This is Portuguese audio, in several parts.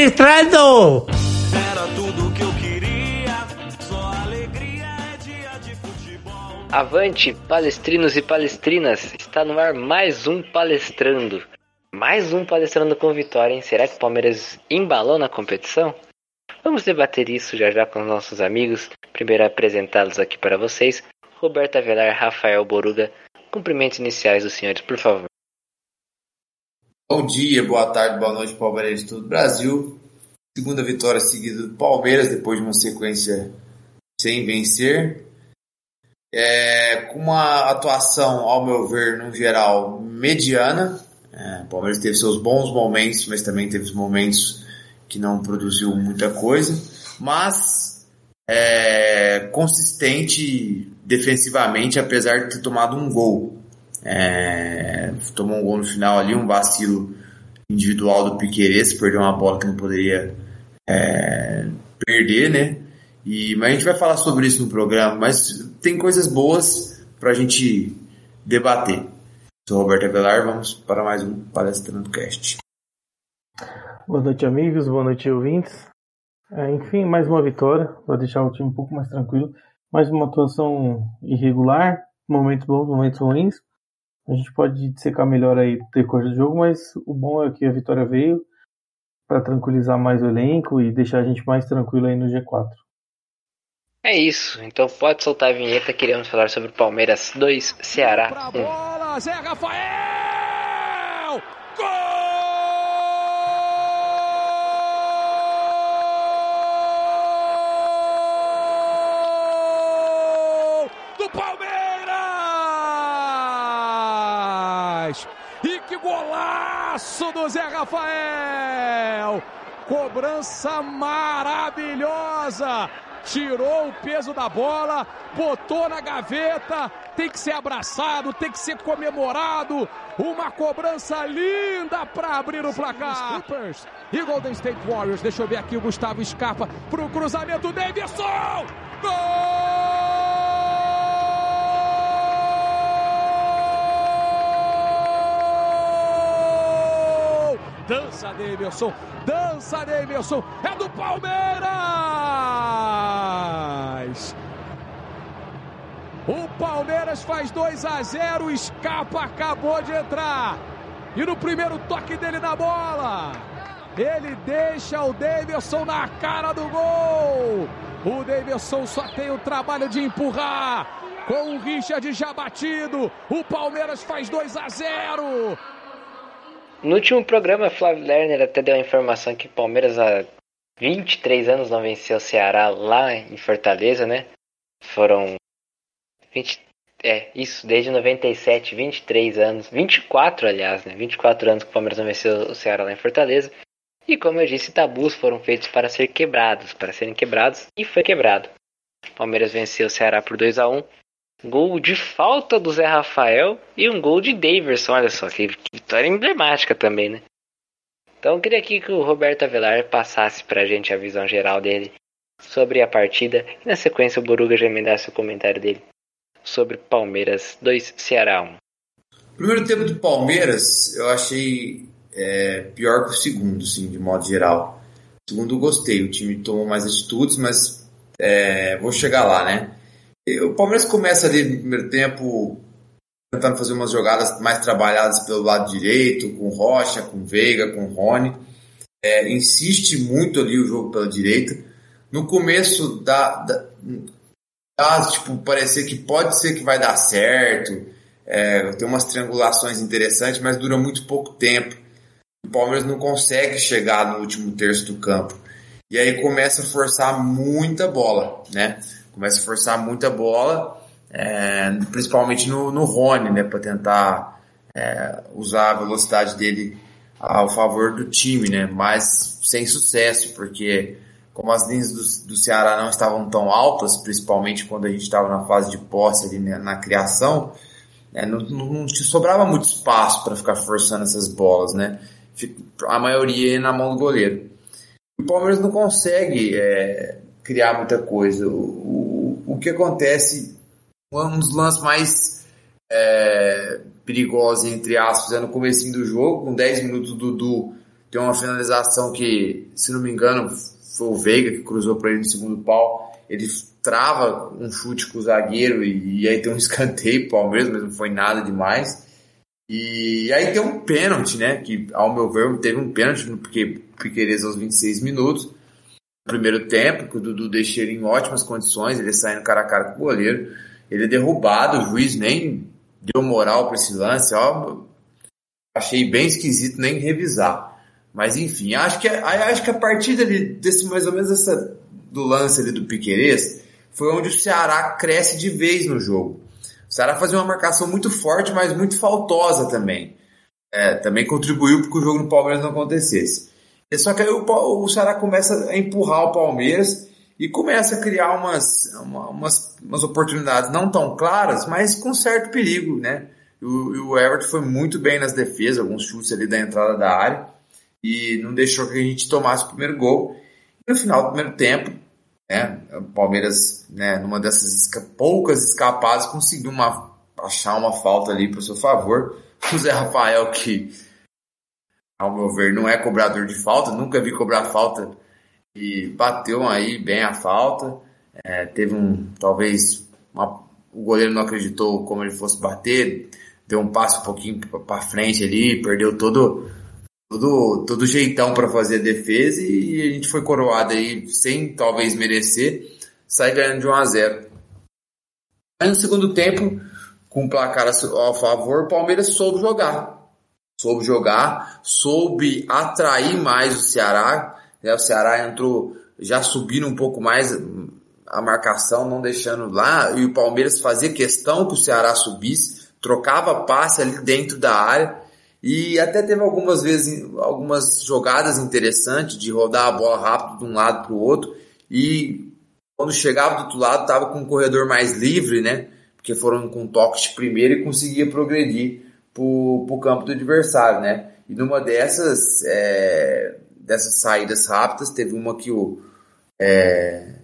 palestrando! Era tudo que eu queria, só alegria é dia de futebol. Avante, palestrinos e palestrinas! Está no ar mais um palestrando. Mais um palestrando com vitória, hein? Será que o Palmeiras embalou na competição? Vamos debater isso já já com os nossos amigos. Primeiro apresentá-los aqui para vocês. Roberto Avelar, Rafael Boruga. Cumprimentos iniciais dos senhores, por favor. Bom dia, boa tarde, boa noite, Palmeiras de todo o Brasil. Segunda vitória seguida do Palmeiras, depois de uma sequência sem vencer. É, com uma atuação, ao meu ver, no geral, mediana. É, o Palmeiras teve seus bons momentos, mas também teve os momentos que não produziu muita coisa. Mas é, consistente defensivamente, apesar de ter tomado um gol. É, tomou um gol no final ali, um vacilo individual do Piqueires, perdeu uma bola que não poderia é, perder, né? E, mas a gente vai falar sobre isso no programa, mas tem coisas boas para a gente debater. Sou Roberto Avelar, vamos para mais um Palestrando Cast. Boa noite, amigos, boa noite, ouvintes. É, enfim, mais uma vitória, para deixar o time um pouco mais tranquilo. Mais uma atuação irregular, momentos bons, momentos ruins. A gente pode secar melhor aí no decorrer do jogo, mas o bom é que a vitória veio para tranquilizar mais o elenco e deixar a gente mais tranquilo aí no G4. É isso, então pode soltar a vinheta. Queremos falar sobre Palmeiras 2, Ceará Pra 1. bola, Zé Rafael! Gol do Palmeiras! E que golaço do Zé Rafael! Cobrança maravilhosa! Tirou o peso da bola, botou na gaveta, tem que ser abraçado, tem que ser comemorado. Uma cobrança linda para abrir o placar. Clippers e Golden State Warriors. Deixa eu ver aqui o Gustavo escapa pro cruzamento. Davidson! Gol! Dança Davidson, dança Davidson, é do Palmeiras! O Palmeiras faz 2 a 0, escapa, acabou de entrar. E no primeiro toque dele na bola, ele deixa o Davidson na cara do gol. O Davidson só tem o trabalho de empurrar. Com o Richard já batido, o Palmeiras faz 2 a 0. No último programa, Flávio Lerner até deu a informação que o Palmeiras há 23 anos não venceu o Ceará lá em Fortaleza, né? Foram 20, é, isso, desde 97, 23 anos, 24 aliás, né? 24 anos que o Palmeiras não venceu o Ceará lá em Fortaleza. E como eu disse, tabus foram feitos para ser quebrados, para serem quebrados, e foi quebrado. O Palmeiras venceu o Ceará por 2 a 1 Gol de falta do Zé Rafael e um gol de Daverson, olha só, que vitória emblemática também, né? Então eu queria aqui que o Roberto Avelar passasse pra gente a visão geral dele sobre a partida e na sequência o Boruga já emendasse o comentário dele sobre Palmeiras 2, Ceará 1. Primeiro tempo do Palmeiras eu achei é, pior que o segundo, assim, de modo geral. Segundo eu gostei, o time tomou mais atitudes, mas é, vou chegar lá, né? O Palmeiras começa ali no primeiro tempo tentando fazer umas jogadas mais trabalhadas pelo lado direito, com Rocha, com Veiga, com Rony. É, insiste muito ali o jogo pela direita. No começo dá, dá, dá tipo, parecer que pode ser que vai dar certo. É, tem umas triangulações interessantes, mas dura muito pouco tempo. O Palmeiras não consegue chegar no último terço do campo. E aí começa a forçar muita bola, né? Começa a forçar muita bola, é, principalmente no, no Rony, né? Para tentar é, usar a velocidade dele ao favor do time, né? Mas sem sucesso, porque como as linhas do, do Ceará não estavam tão altas, principalmente quando a gente estava na fase de posse ali né, na criação, né, não, não, sobrava muito espaço para ficar forçando essas bolas, né? A maioria ia na mão do goleiro. O Palmeiras não consegue é, criar muita coisa. O, que acontece, um dos lances mais é, perigosos, entre aspas, é no começo do jogo, com 10 minutos o Dudu Tem uma finalização que, se não me engano, foi o Veiga que cruzou para ele no segundo pau. Ele trava um chute com o zagueiro e, e aí tem um escanteio pro Palmeiras, mas não foi nada demais. E aí tem um pênalti, né? Que, ao meu ver, teve um pênalti no Piqueires aos 26 minutos. Primeiro tempo, que o Dudu deixa ele em ótimas condições, ele saindo cara a cara com o goleiro. Ele é derrubado, o juiz nem deu moral para esse lance, ó. Achei bem esquisito nem revisar. Mas enfim, acho que, acho que a partir desse mais ou menos essa, do lance ali do Piquerez, foi onde o Ceará cresce de vez no jogo. O Ceará fazia uma marcação muito forte, mas muito faltosa também. É, também contribuiu para que o jogo no Palmeiras não acontecesse. Só que aí o, o Ceará começa a empurrar o Palmeiras e começa a criar umas, uma, umas, umas oportunidades não tão claras, mas com certo perigo, né? O, o Everton foi muito bem nas defesas, alguns chutes ali da entrada da área e não deixou que a gente tomasse o primeiro gol. E no final do primeiro tempo, né, o Palmeiras, né, numa dessas esca poucas escapadas, conseguiu uma, achar uma falta ali para o seu favor. O Zé Rafael, que ao meu ver não é cobrador de falta, nunca vi cobrar falta e bateu aí bem a falta. É, teve um, talvez, uma, o goleiro não acreditou como ele fosse bater, deu um passo um pouquinho para frente ali, perdeu todo todo, todo jeitão para fazer a defesa e a gente foi coroado aí sem talvez merecer, sai ganhando de 1 a 0. Aí no segundo tempo, com o placar ao favor, o Palmeiras soube jogar. Soube jogar, soube atrair mais o Ceará. Né? O Ceará entrou já subindo um pouco mais a marcação, não deixando lá, e o Palmeiras fazia questão que o Ceará subisse, trocava passe ali dentro da área e até teve algumas vezes, algumas jogadas interessantes de rodar a bola rápido de um lado para o outro. E quando chegava do outro lado, estava com um corredor mais livre, né? Porque foram com toques de primeiro e conseguia progredir para o campo do adversário, né? E numa dessas, é, dessas saídas rápidas, teve uma que o, é,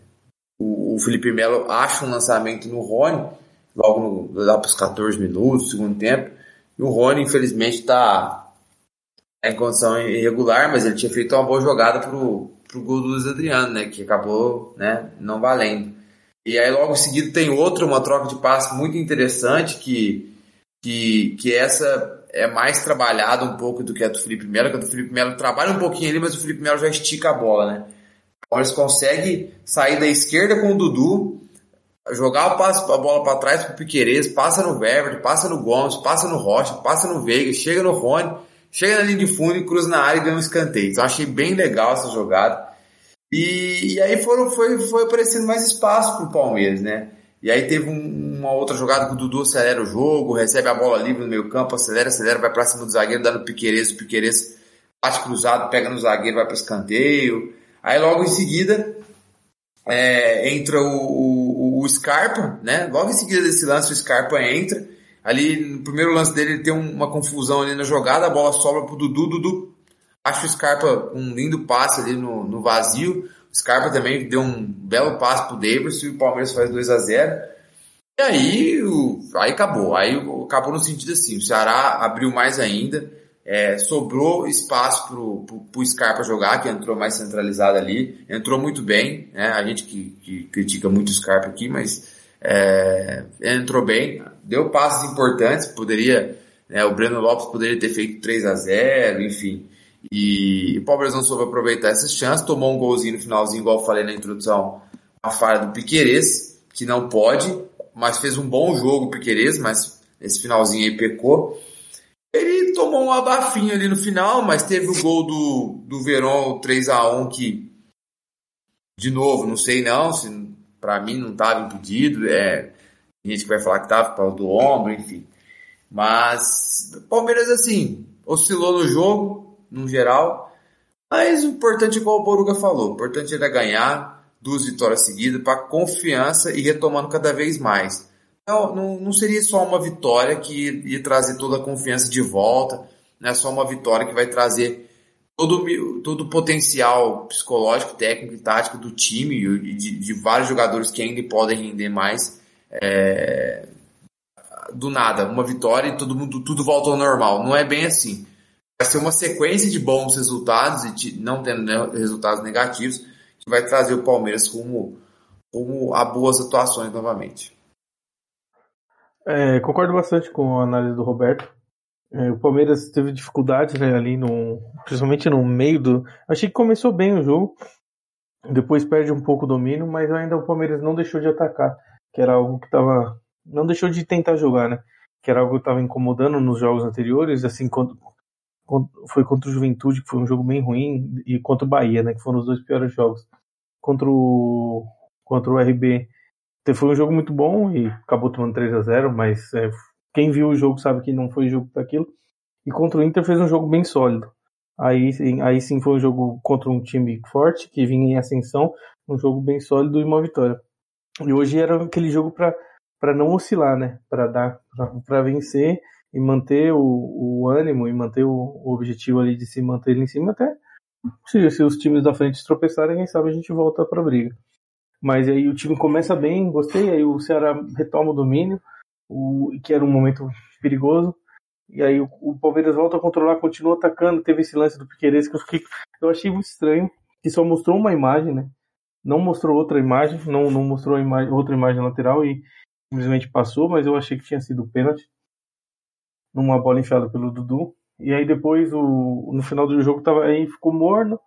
o, o, Felipe Melo acha um lançamento no Rony, logo no, lá para os 14 minutos, segundo tempo, e o Rony, infelizmente, está em condição irregular, mas ele tinha feito uma boa jogada pro, pro gol do Luiz Adriano, né? Que acabou né, não valendo. E aí logo em seguida tem outra, uma troca de passe muito interessante, que, que, que essa é mais trabalhada um pouco do que a do Felipe Melo, que a do Felipe Melo trabalha um pouquinho ali, mas o Felipe Melo já estica a bola, né? Eles conseguem sair da esquerda com o Dudu, jogar o passo, a bola para trás pro Piqueires, passa no Weber, passa no Gomes, passa no Rocha, passa no Veiga, chega no Rony, chega na linha de fundo e cruza na área e ganha um escanteio. Então achei bem legal essa jogada. E, e aí foram, foi, foi aparecendo mais espaço pro Palmeiras, né? E aí teve um, uma outra jogada que o Dudu acelera o jogo, recebe a bola livre no meio campo, acelera, acelera, vai pra cima do zagueiro, dá no Piqueires, o Piqueires bate cruzado, pega no zagueiro, vai para escanteio. Aí logo em seguida é, entra o, o, o, Scarpa, né? Logo em seguida desse lance, o Scarpa entra. Ali, no primeiro lance dele, ele tem uma confusão ali na jogada, a bola sobra pro Dudu, Dudu acha o Scarpa um lindo passe ali no, no vazio. Scarpa também deu um belo passe pro Davis e o Palmeiras faz 2 a 0 E aí, o, aí acabou. Aí acabou no sentido assim, o Ceará abriu mais ainda. É, sobrou espaço pro, pro, pro Scarpa jogar, que entrou mais centralizado ali, entrou muito bem, né? A gente que, que critica muito o Scarpa aqui, mas é, entrou bem, deu passos importantes, poderia, né, o Breno Lopes poderia ter feito 3 a 0 enfim. E o Palmeiras não soube aproveitar essas chances, tomou um golzinho no finalzinho, igual eu falei na introdução, a falha do Piquerez, que não pode, mas fez um bom jogo o Piquerez, mas esse finalzinho aí pecou. Ele tomou um abafinho ali no final, mas teve o gol do, do Verón 3 a 1 que, de novo, não sei não, se para mim não estava impedido, é, tem gente que vai falar que estava por causa do ombro, enfim. Mas o Palmeiras, assim, oscilou no jogo, no geral, mas o importante, igual o Boruga falou, o importante era ganhar duas vitórias seguidas para confiança e retomando cada vez mais. Não, não, não seria só uma vitória que ia trazer toda a confiança de volta, não é só uma vitória que vai trazer todo, todo o potencial psicológico, técnico e tático do time e de, de vários jogadores que ainda podem render mais. É, do nada, uma vitória e todo mundo, tudo volta ao normal. Não é bem assim. Vai ser uma sequência de bons resultados e de, não tendo né, resultados negativos que vai trazer o Palmeiras rumo, rumo a boas atuações novamente. É, concordo bastante com a análise do Roberto. É, o Palmeiras teve dificuldades né, ali, no, principalmente no meio do. Achei que começou bem o jogo, depois perde um pouco o domínio, mas ainda o Palmeiras não deixou de atacar, que era algo que estava. Não deixou de tentar jogar, né? Que era algo que estava incomodando nos jogos anteriores, assim, quando, quando, foi contra o Juventude, que foi um jogo bem ruim, e contra o Bahia, né? Que foram os dois piores jogos. Contra o, contra o RB, foi um jogo muito bom e acabou tomando 3 a 0 mas é, quem viu o jogo sabe que não foi jogo daquilo. E contra o Inter fez um jogo bem sólido. Aí, aí sim foi um jogo contra um time forte, que vinha em ascensão, um jogo bem sólido e uma vitória. E hoje era aquele jogo para não oscilar, né? Para dar para vencer e manter o, o ânimo e manter o, o, objetivo ali de se manter em cima até se, se os times da frente tropeçarem, quem sabe a gente volta para briga. Mas aí o time começa bem, gostei, aí o Ceará retoma o domínio, o, que era um momento perigoso. E aí o, o Palmeiras volta a controlar, continua atacando. Teve esse lance do Piqueires que eu, fiquei, eu achei muito estranho, que só mostrou uma imagem, né? Não mostrou outra imagem, não, não mostrou imagem, outra imagem lateral e simplesmente passou, mas eu achei que tinha sido pênalti. Numa bola enfiada pelo Dudu. E aí depois, o, no final do jogo, tava, aí ficou morno.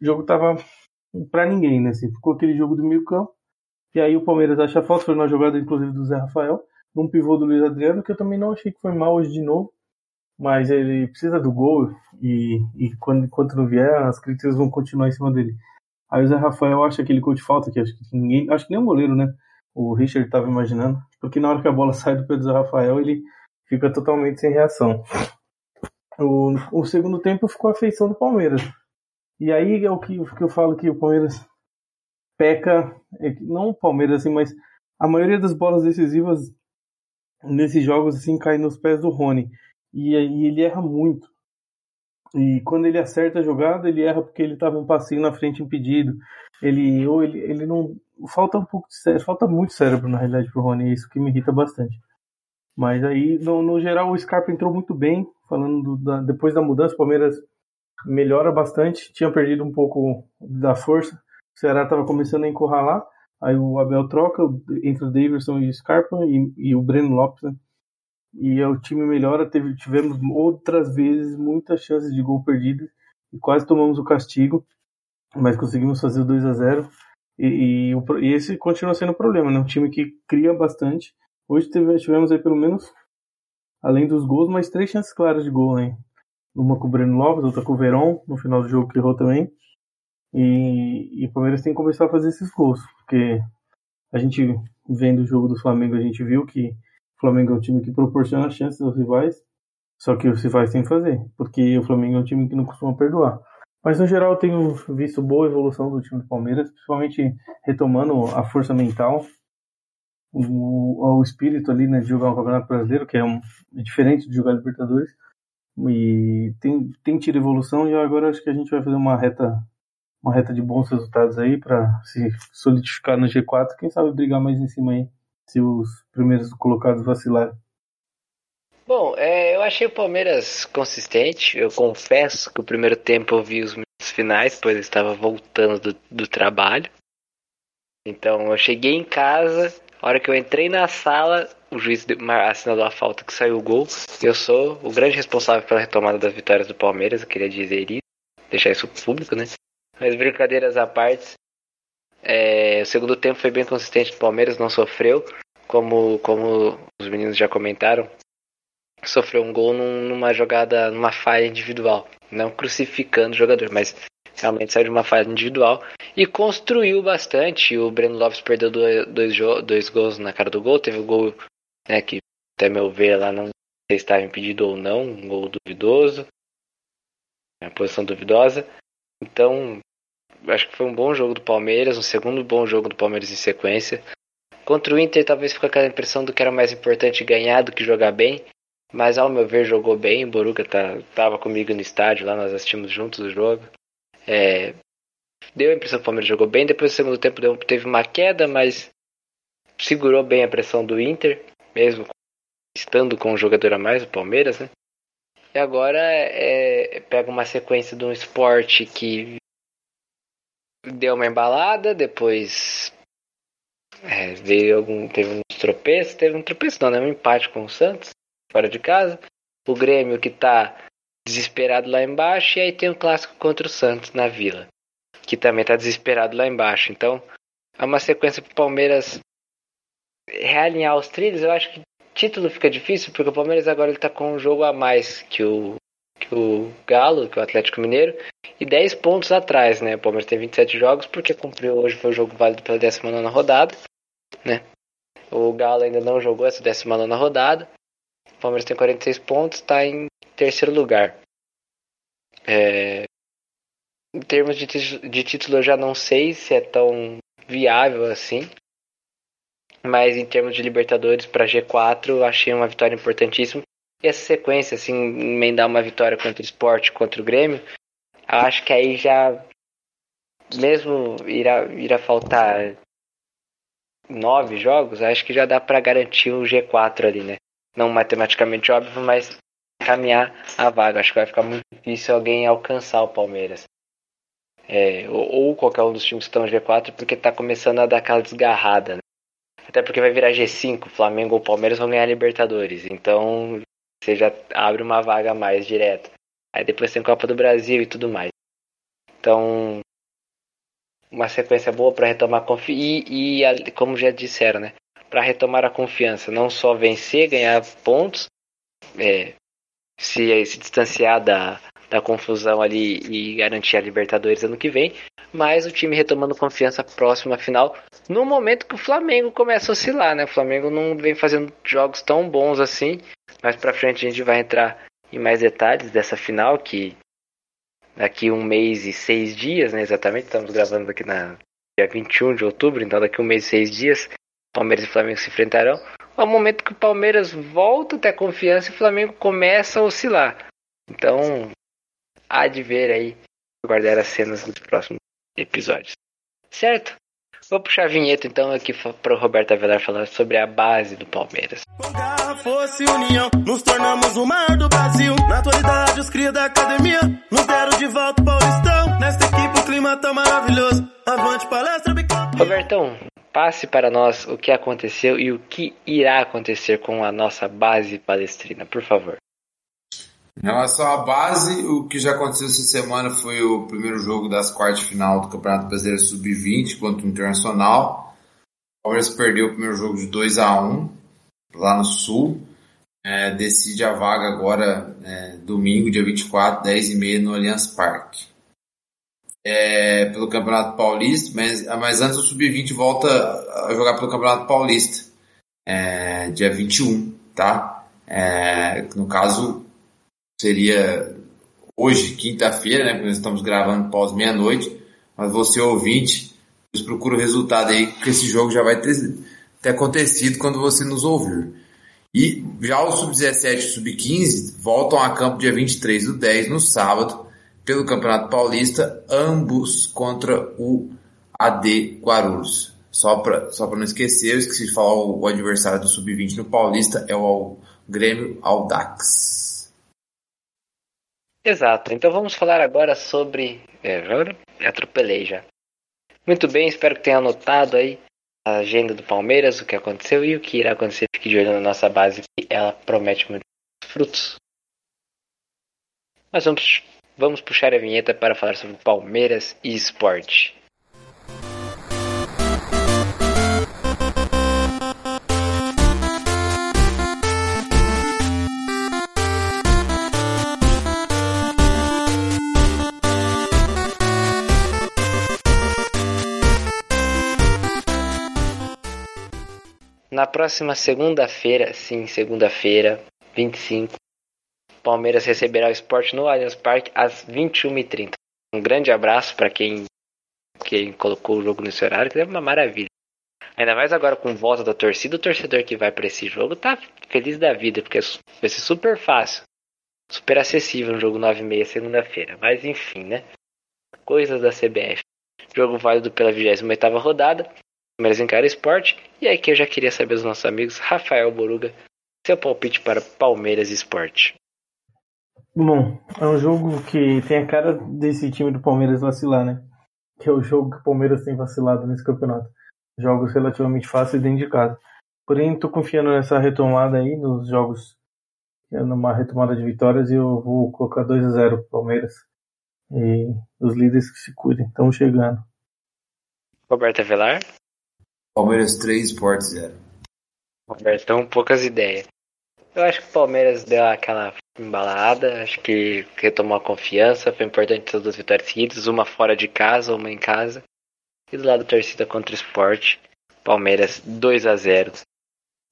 O jogo tava para ninguém, né? Assim, ficou aquele jogo do meio campo. E aí o Palmeiras acha falta, foi uma jogada inclusive do Zé Rafael, num pivô do Luiz Adriano, que eu também não achei que foi mal hoje de novo. Mas ele precisa do gol e, e quando, enquanto não vier, as críticas vão continuar em cima dele. Aí o Zé Rafael acha aquele gol de falta, que acho que ninguém. Acho que nem o goleiro, né? O Richard estava imaginando. Porque na hora que a bola sai do pé do Zé Rafael, ele fica totalmente sem reação. O, o segundo tempo ficou a feição do Palmeiras. E aí é o que, que eu falo que o Palmeiras peca, é não o Palmeiras assim, mas a maioria das bolas decisivas nesses jogos assim cai nos pés do Rony. E, e ele erra muito. E quando ele acerta a jogada, ele erra porque ele estava um passinho na frente impedido. Ele ou ele, ele não falta um pouco de cérebro, falta muito cérebro na realidade pro Rony, é isso que me irrita bastante. Mas aí no, no geral o Scarpa entrou muito bem, falando do, da, depois da mudança, o Palmeiras melhora bastante. Tinha perdido um pouco da força. O Ceará estava começando a encurralar. Aí o Abel troca entre o Davidson e o Scarpa e, e o Breno Lopes. Né? E o time melhora. Teve, tivemos outras vezes muitas chances de gol perdido e quase tomamos o castigo, mas conseguimos fazer o 2 a 0 e, e, e, esse continua sendo o problema, né? Um time que cria bastante. Hoje tivemos aí pelo menos, além dos gols, mais três chances claras de gol, né? uma com o Breno Lopes, outra com o Verón, no final do jogo que errou também. E, e o Palmeiras tem que começar a fazer esses gols, porque a gente vendo o jogo do Flamengo, a gente viu que o Flamengo é um time que proporciona chances aos rivais, só que os rivais têm que fazer, porque o Flamengo é um time que não costuma perdoar. Mas no geral eu tenho visto boa evolução do time do Palmeiras, principalmente retomando a força mental, o, o espírito ali né, de jogar um campeonato brasileiro, que é, um, diferente de jogar Libertadores. E tem, tem tido evolução e agora acho que a gente vai fazer uma reta uma reta de bons resultados aí para se solidificar no G4, quem sabe brigar mais em cima aí, se os primeiros colocados vacilarem. Bom, é, eu achei o Palmeiras consistente. Eu confesso que o primeiro tempo eu vi os minutos finais, pois eu estava voltando do, do trabalho. Então eu cheguei em casa, a hora que eu entrei na sala, o juiz assinalou a falta que saiu o gol. Eu sou o grande responsável pela retomada das vitórias do Palmeiras, eu queria dizer isso, deixar isso público, né? Mas brincadeiras à parte, é, o segundo tempo foi bem consistente do Palmeiras, não sofreu, como, como os meninos já comentaram, sofreu um gol num, numa jogada, numa falha individual, não crucificando o jogador, mas realmente saiu de uma falha individual e construiu bastante. O Breno Lopes perdeu dois, dois, gols na cara do gol, teve o gol né, que até meu ver lá não se estava impedido ou não, um gol duvidoso, uma posição duvidosa. Então, acho que foi um bom jogo do Palmeiras, um segundo bom jogo do Palmeiras em sequência. Contra o Inter, talvez ficou aquela impressão do que era mais importante ganhar do que jogar bem. Mas ao meu ver, jogou bem. O Boruga tá, tava comigo no estádio lá, nós assistimos juntos o jogo. É, deu a impressão que o Palmeiras jogou bem. Depois do segundo tempo deu, teve uma queda, mas segurou bem a pressão do Inter mesmo estando com um jogador a mais, o Palmeiras, né? E agora é, pega uma sequência de um esporte que deu uma embalada, depois é, veio algum, teve um tropeço, teve um tropeço não, né? Um empate com o Santos, fora de casa. O Grêmio que tá desesperado lá embaixo, e aí tem o um clássico contra o Santos na Vila, que também tá desesperado lá embaixo. Então, é uma sequência pro Palmeiras realinhar os trilhos. Eu acho que título fica difícil, porque o Palmeiras agora ele tá com um jogo a mais que o, que o Galo, que o Atlético Mineiro, e 10 pontos atrás, né? O Palmeiras tem 27 jogos, porque cumpriu hoje foi o jogo válido pela 19 rodada, né? O Galo ainda não jogou essa 19 rodada. O Palmeiras tem 46 pontos, está em terceiro lugar. É... Em termos de, de título, eu já não sei se é tão viável assim. Mas em termos de Libertadores para G4, eu achei uma vitória importantíssima. E essa sequência, assim, emendar uma vitória contra o Sport, contra o Grêmio, acho que aí já, mesmo irá, irá faltar nove jogos, acho que já dá para garantir o G4 ali, né? Não matematicamente óbvio, mas caminhar a vaga. Acho que vai ficar muito difícil alguém alcançar o Palmeiras. É, ou, ou, qualquer um dos times que estão no G4, porque está começando a dar aquela desgarrada. Né? Até porque vai virar G5, Flamengo ou Palmeiras vão ganhar Libertadores. Então você já abre uma vaga a mais direto. Aí depois tem Copa do Brasil e tudo mais. Então, uma sequência boa para retomar confiança. E, e, como já disseram, né? Para retomar a confiança, não só vencer, ganhar pontos, é, se, se distanciar da, da confusão ali e garantir a Libertadores ano que vem, mas o time retomando confiança próximo à final, no momento que o Flamengo começa a oscilar, né? O Flamengo não vem fazendo jogos tão bons assim, mas para frente a gente vai entrar em mais detalhes dessa final que daqui um mês e seis dias, né? Exatamente, estamos gravando aqui na dia 21 de outubro, então daqui um mês e seis dias, Palmeiras e Flamengo se enfrentarão. É o momento que o Palmeiras volta a ter confiança e o Flamengo começa a oscilar. Então, há de ver aí, guardar as cenas dos próximos episódios. Certo? Vou puxar a vinheta então aqui para o Roberto Avelar falar sobre a base do Palmeiras. fosse união, nos tornamos o maior do Brasil. Na atualidade, os cria da academia nos deram de volta o Paulistão. Nesta equipe o clima tá maravilhoso. Avante palestra, bicampeão. Robertão, passe para nós o que aconteceu e o que irá acontecer com a nossa base palestrina, por favor. Em relação à base, o que já aconteceu essa semana foi o primeiro jogo das quartas de final do Campeonato Brasileiro Sub-20 contra o Internacional. O Palmeiras perdeu o primeiro jogo de 2 a 1 lá no Sul. É, decide a vaga agora é, domingo, dia 24, 10 e meia no Allianz Parque. É, pelo Campeonato Paulista, mas, mas antes o Sub-20 volta a jogar pelo Campeonato Paulista, é, dia 21, tá? É, no caso, seria hoje, quinta-feira, né? Nós estamos gravando pós meia-noite, mas você ouvinte, procura o resultado aí, que esse jogo já vai ter, ter acontecido quando você nos ouvir. E já o Sub-17 e o Sub-15 voltam a campo dia 23 do 10, no sábado, pelo Campeonato Paulista, ambos contra o AD Guarulhos. Só para só não esquecer, eu esqueci de falar o, o adversário do Sub-20 no Paulista é o Grêmio Aldax. Exato. Então vamos falar agora sobre. É, atropelei já. Muito bem, espero que tenha anotado aí a agenda do Palmeiras, o que aconteceu e o que irá acontecer. Fique de olho na nossa base, que ela promete muitos frutos. Mas vamos, vamos puxar a vinheta para falar sobre Palmeiras e esporte. Na próxima segunda-feira, sim, segunda-feira, 25, Palmeiras receberá o esporte no Allianz Parque às 21h30. Um grande abraço para quem, quem colocou o jogo nesse horário, que é uma maravilha. Ainda mais agora com volta da torcida, o torcedor que vai para esse jogo tá feliz da vida, porque vai ser super fácil, super acessível no jogo 9h30 segunda-feira. Mas enfim, né? Coisas da CBF. Jogo válido pela 28ª rodada. Palmeiras encara esporte. E aqui eu já queria saber dos nossos amigos, Rafael Boruga, seu palpite para Palmeiras Esporte. Bom, é um jogo que tem a cara desse time do Palmeiras vacilar, né? Que é o jogo que o Palmeiras tem vacilado nesse campeonato. Jogos relativamente fáceis dentro de casa. Porém, tô confiando nessa retomada aí, nos jogos, numa retomada de vitórias, e eu vou colocar 2 a 0 pro Palmeiras. E os líderes que se cuidem, estão chegando. Roberto Avelar? Palmeiras 3, Sport 0. Robertão, poucas ideias. Eu acho que o Palmeiras deu aquela embalada, acho que retomou a confiança, foi importante essas duas vitórias seguidas, uma fora de casa, uma em casa. E do lado da torcida contra o esporte, Palmeiras 2 a 0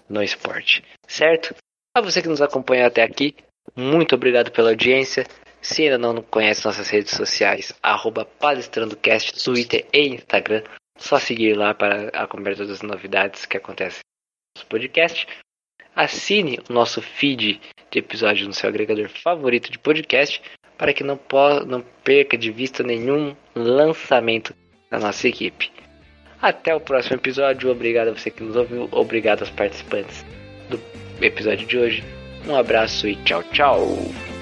no esporte. Certo? A você que nos acompanhou até aqui, muito obrigado pela audiência. Se ainda não conhece nossas redes sociais, arroba palestrandocast, Twitter e Instagram, só seguir lá para acompanhar todas as novidades que acontecem no podcast. Assine o nosso feed de episódio no seu agregador favorito de podcast para que não, não perca de vista nenhum lançamento da nossa equipe. Até o próximo episódio. Obrigado a você que nos ouviu. Obrigado aos participantes do episódio de hoje. Um abraço e tchau, tchau.